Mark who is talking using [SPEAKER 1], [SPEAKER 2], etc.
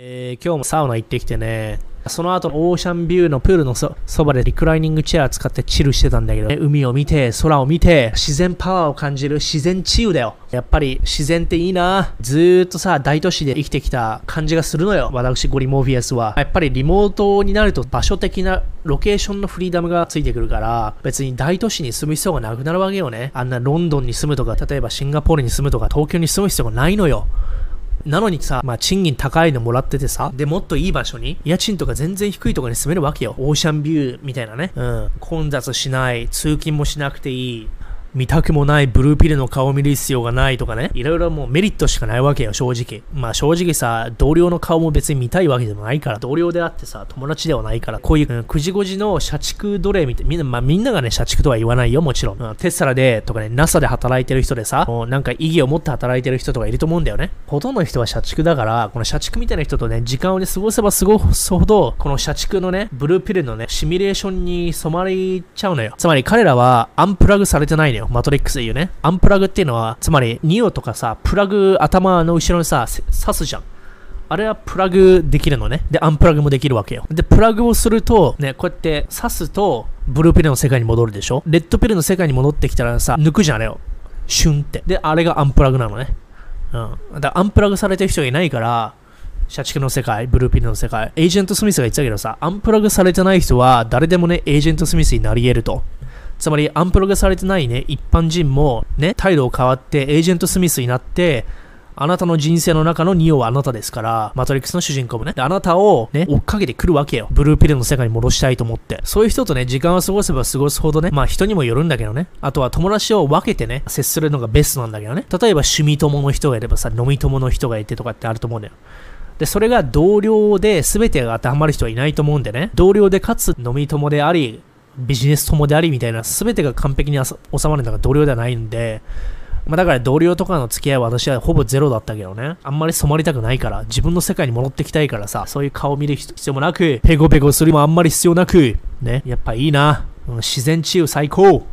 [SPEAKER 1] えー、今日もサウナ行ってきてね、その後オーシャンビューのプールのそばでリクライニングチェア使ってチルしてたんだけど、ね、海を見て、空を見て、自然パワーを感じる自然治癒だよ。やっぱり自然っていいな。ずーっとさ、大都市で生きてきた感じがするのよ。私、ゴリモーフィアスは。やっぱりリモートになると場所的なロケーションのフリーダムがついてくるから、別に大都市に住む必要がなくなるわけよね。あんなロンドンに住むとか、例えばシンガポールに住むとか、東京に住む必要がないのよ。なのにさ、まあ賃金高いのもらっててさ、で、もっといい場所に、家賃とか全然低いところに住めるわけよ。オーシャンビューみたいなね。うん。混雑しない、通勤もしなくていい。見たくもないブルーピルの顔を見る必要がないとかね。いろいろもうメリットしかないわけよ、正直。まあ正直さ、同僚の顔も別に見たいわけでもないから、同僚であってさ、友達ではないから、こういう、うん、9時5時の社畜奴隷みたいみんな、まあみんながね、社畜とは言わないよ、もちろん。うん、テスラで、とかね、NASA で働いてる人でさ、もうなんか意義を持って働いてる人とかいると思うんだよね。ほとんどの人は社畜だから、この社畜みたいな人とね、時間をね、過ごせば過ごすほど、この社畜のね、ブルーピルのね、シミュレーションに染まりちゃうのよ。つまり彼らはアンプラグされてないのよ。マトリックスで言うね。アンプラグっていうのは、つまり、ニオとかさ、プラグ頭の後ろにさ、刺すじゃん。あれはプラグできるのね。で、アンプラグもできるわけよ。で、プラグをすると、ね、こうやって刺すと、ブルーピルの世界に戻るでしょレッドピルの世界に戻ってきたらさ、抜くじゃん、あれを。シュンって。で、あれがアンプラグなのね。うん。だからアンプラグされてる人がいないから、社畜の世界、ブルーピルの世界、エージェント・スミスが言ってたけどさ、アンプラグされてない人は誰でもね、エージェント・スミスになり得ると。つまりアンプログされてないね、一般人もね、態度を変わってエージェント・スミスになって、あなたの人生の中のニオはあなたですから、マトリックスの主人公もね、あなたをね、追っかけてくるわけよ。ブルーピルの世界に戻したいと思って。そういう人とね、時間を過ごせば過ごすほどね、まあ人にもよるんだけどね。あとは友達を分けてね、接するのがベストなんだけどね。例えば趣味友の人がいればさ、飲み友の人がいてとかってあると思うんだよ。で、それが同僚で全てが当てはまる人はいないと思うんでね。同僚でかつ飲み友であり、ビジネス友でありみたいな、全てが完璧に収まるのが同僚ではないんで、まあ、だから同僚とかの付き合いは私はほぼゼロだったけどね。あんまり染まりたくないから、自分の世界に戻ってきたいからさ、そういう顔を見る必要もなく、ペコペコするもあんまり必要なく、ね、やっぱいいな。うん自然治癒最高。